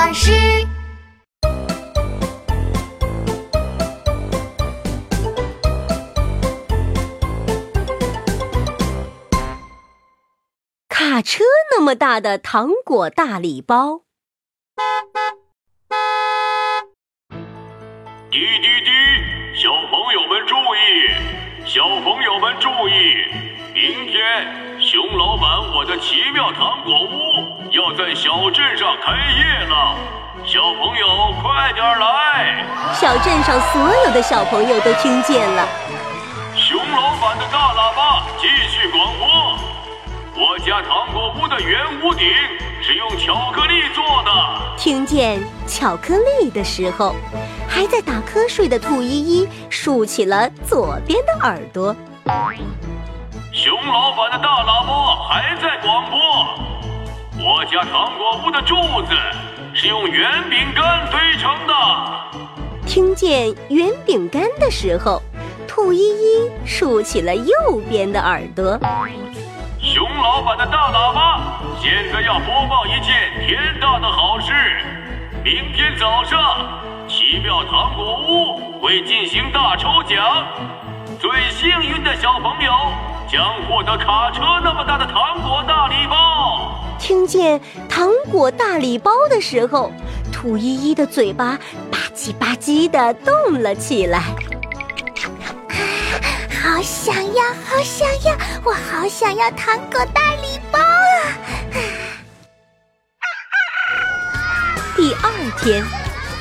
巴士。卡车那么大的糖果大礼包，滴滴滴！小朋友们注意，小朋友们注意，明天熊老板我的奇妙糖果屋在小镇上开业了，小朋友快点来！小镇上所有的小朋友都听见了。熊老板的大喇叭继续广播。我家糖果屋的圆屋顶是用巧克力做的。听见巧克力的时候，还在打瞌睡的兔依依竖起了左边的耳朵。熊老板的大喇叭还在广播。我家糖果屋的柱子是用圆饼干堆成的。听见圆饼干的时候，兔依依竖起了右边的耳朵。熊老板的大喇叭现在要播报一件天大的好事！明天早上，奇妙糖果屋会进行大抽奖，最幸运的小朋友将获得卡车那么大的糖果大礼包。听见糖果大礼包的时候，兔依依的嘴巴吧唧吧唧的动了起来。啊好想要，好想要，我好想要糖果大礼包啊！第二天，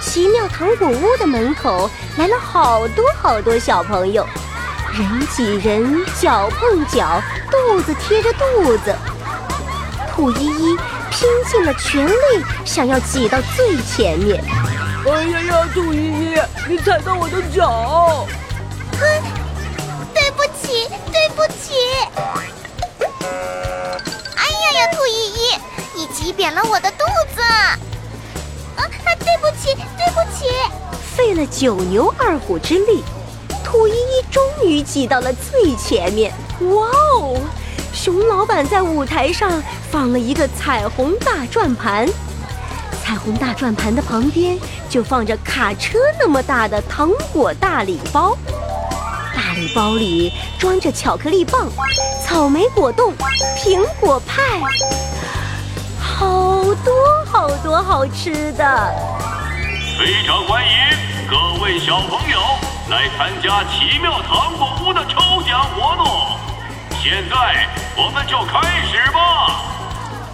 奇妙糖果屋的门口来了好多好多小朋友，人挤人，脚碰脚，肚子贴着肚子。兔依依拼尽了全力，想要挤到最前面。哎呀呀，兔依依，你踩到我的脚！对，对不起，对不起！哎呀呀，兔依依，你挤扁了我的肚子！啊啊，对不起，对不起！费了九牛二虎之力，兔依依终于挤到了最前面。哇哦！熊老板在舞台上放了一个彩虹大转盘，彩虹大转盘的旁边就放着卡车那么大的糖果大礼包，大礼包里装着巧克力棒、草莓果冻、苹果派，好多好多好吃的。非常欢迎各位小朋友来参加奇妙糖果屋的抽奖活动。现在我们就开始吧！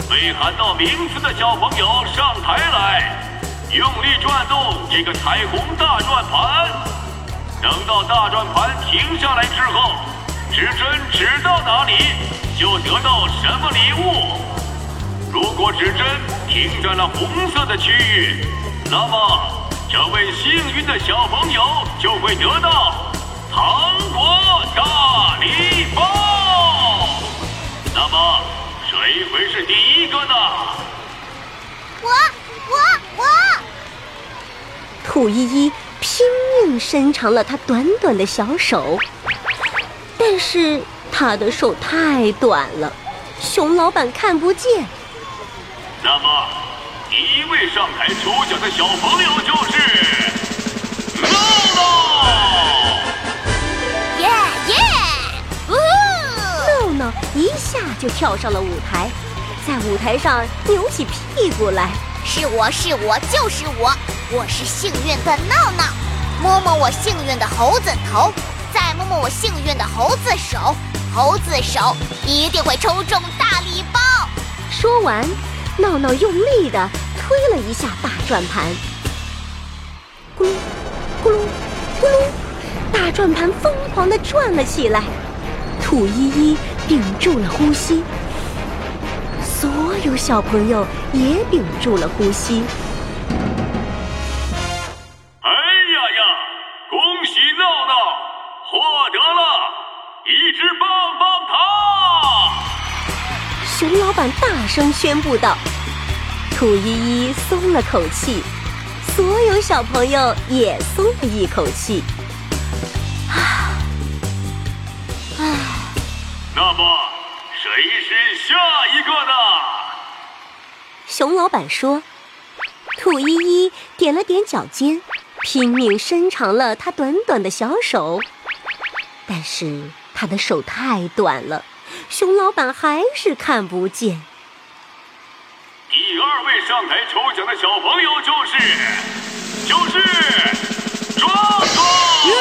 被喊到名字的小朋友上台来，用力转动这个彩虹大转盘。等到大转盘停下来之后，指针指到哪里，就得到什么礼物。如果指针停在了红色的区域，那么这位幸运的小朋友就会得到糖果大礼兔依依拼命伸长了她短短的小手，但是她的手太短了，熊老板看不见。那么，第一位上台抽奖的小朋友就是闹闹。耶耶！呜！闹闹一下就跳上了舞台，在舞台上扭起屁股来。是我是我就是我，我是幸运的闹闹。摸摸我幸运的猴子头，再摸摸我幸运的猴子手，猴子手一定会抽中大礼包。说完，闹闹用力的推了一下大转盘，咕噜咕噜咕噜，大转盘疯狂的转了起来。兔依依屏住了呼吸，所有小朋友也屏住了呼吸。熊老板大声宣布道。兔依依松了口气，所有小朋友也松了一口气。啊，唉。那么，谁是下一个呢？熊老板说：“兔依依点了点脚尖，拼命伸长了她短短的小手，但是她的手太短了，熊老板还是看不见。第二位上台抽奖的小朋友就是，就是壮壮。耶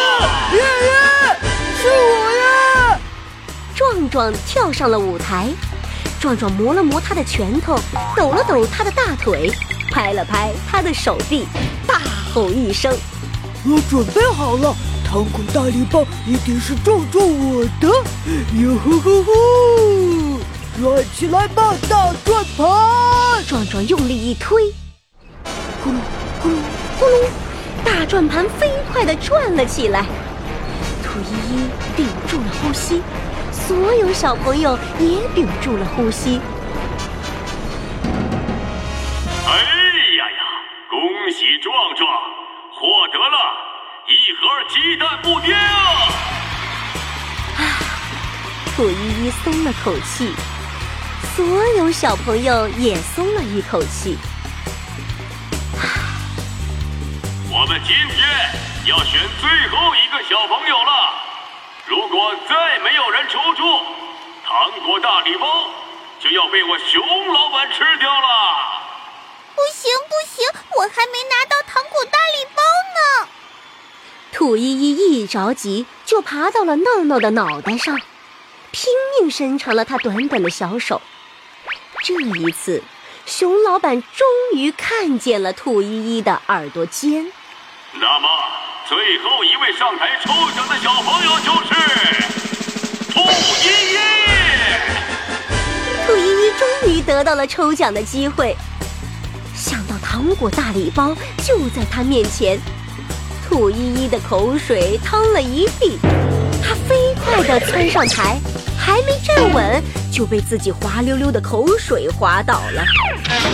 耶耶，是我呀！壮壮跳上了舞台，壮壮磨了磨他的拳头，抖了抖他的大腿，拍了拍他的手臂，大吼一声。我准备好了，糖果大礼包一定是壮壮我的！哟呼呼呼，转起来吧，大转盘！壮壮用力一推，咕噜咕噜咕噜，大转盘飞快地转了起来。兔依依屏住了呼吸，所有小朋友也屏住了呼吸。哎呀呀！恭喜壮壮获得了一盒鸡蛋布丁！啊兔依依松了口气，所有小朋友也松了一口气。我们今天要选最后一个小朋友了。如果再没有人求助，糖果大礼包就要被我熊老板吃掉了。不行不行，我还没拿到糖果大礼包呢！兔依依一着急，就爬到了闹闹的脑袋上，拼命伸长了它短短的小手。这一次，熊老板终于看见了兔依依的耳朵尖。那么，最后一位上台抽奖的小朋友就是兔依依。兔依依终于得到了抽奖的机会，想到糖果大礼包就在他面前，兔依依的口水淌了一地，她飞快地窜上台，还没站稳就被自己滑溜溜的口水滑倒了。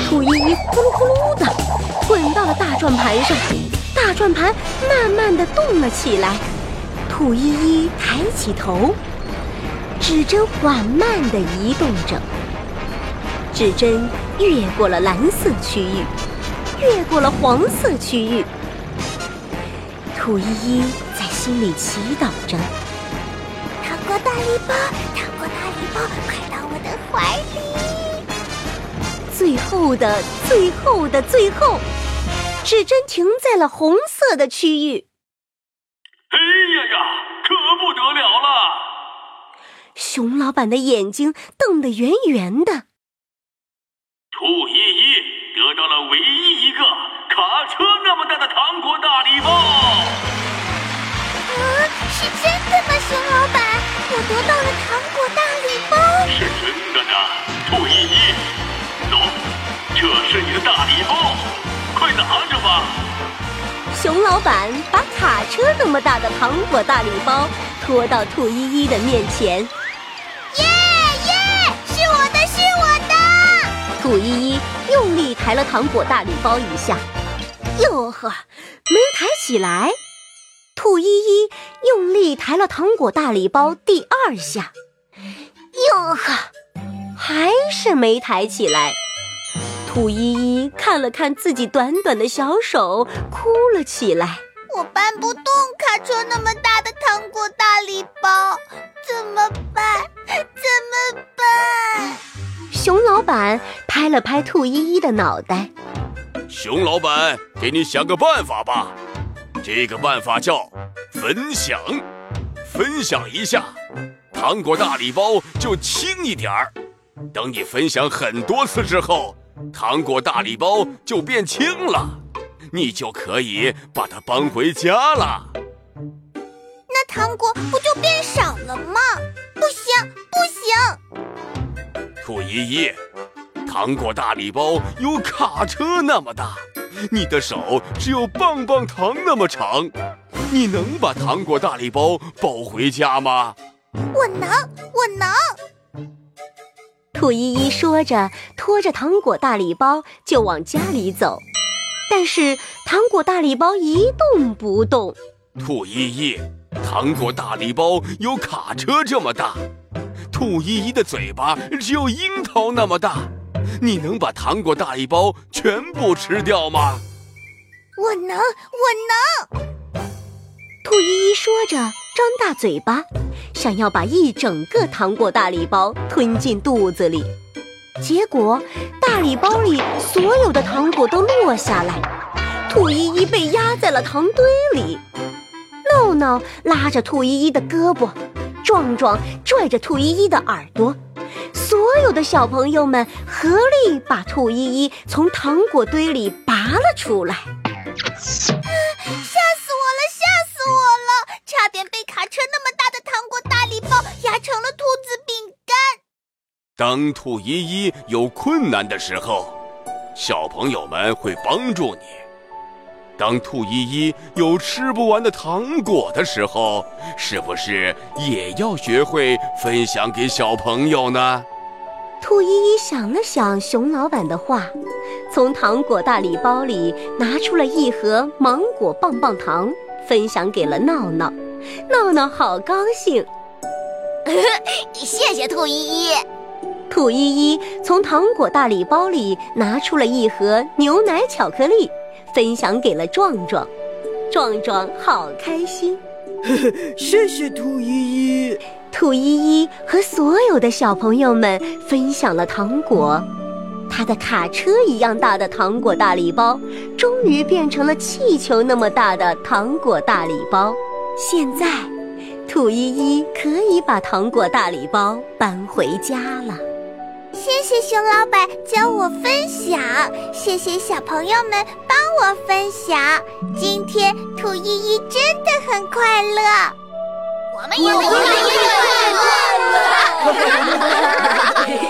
兔依依呼噜呼噜的滚到了大转盘上，大转盘慢慢地动了起来。兔依依抬起头，指针缓慢地移动着。指针越过了蓝色区域，越过了黄色区域。兔依依在心里祈祷着：“糖果大礼包，糖果大礼包，快到我的怀里！”最后的最后的最后，指针停在了红色的区域。哎呀呀，可不得了了！熊老板的眼睛瞪得圆圆的。兔依依得到了唯一卡车那么大的糖果大礼包。啊，是真的吗，熊老板？我得到了糖果大礼包。是真的呢，兔依依。走，这是你的大礼包，快拿着吧。熊老板把卡车那么大的糖果大礼包拖到兔依依的面前。耶耶，是我的，是我的！兔依依用力抬了糖果大礼包一下，哟呵，没抬起来。兔依依用力抬了糖果大礼包第二下，哟呵，还是没抬起来。兔依依看了看自己短短的小手，哭了起来。我搬不动卡车那么大的糖果大礼包，怎么办？怎么办？熊老板拍了拍兔依依的脑袋。熊老板，给你想个办法吧。这个办法叫分享，分享一下，糖果大礼包就轻一点儿。等你分享很多次之后，糖果大礼包就变轻了，你就可以把它搬回家了。那糖果不就变少了吗？不行，不行！兔依依，糖果大礼包有卡车那么大。你的手只有棒棒糖那么长，你能把糖果大礼包抱回家吗？我能，我能。兔依依说着，拖着糖果大礼包就往家里走，但是糖果大礼包一动不动。兔依依，糖果大礼包有卡车这么大，兔依依的嘴巴只有樱桃那么大，你能把糖果大礼包全部吃掉吗？我能，我能。兔依依说着，张大嘴巴，想要把一整个糖果大礼包吞进肚子里。结果，大礼包里所有的糖果都落下来，兔依依被压在了糖堆里。闹闹拉着兔依依的胳膊，壮壮拽着兔依依的耳朵。所有的小朋友们合力把兔依依从糖果堆里拔了出来。吓死我了！吓死我了！差点被卡车那么大的糖果大礼包压成了兔子饼干。当兔依依有困难的时候，小朋友们会帮助你；当兔依依有吃不完的糖果的时候，是不是也要学会分享给小朋友呢？兔依依想了想熊老板的话，从糖果大礼包里拿出了一盒芒果棒棒糖，分享给了闹闹。闹闹好高兴，谢谢兔依依。兔依依从糖果大礼包里拿出了一盒牛奶巧克力，分享给了壮壮。壮壮好开心，谢谢兔依依。兔依依和所有的小朋友们分享了糖果，他的卡车一样大的糖果大礼包，终于变成了气球那么大的糖果大礼包。现在，兔依依可以把糖果大礼包搬回家了。谢谢熊老板教我分享，谢谢小朋友们帮我分享。今天兔依依真的很快乐。我们也快乐。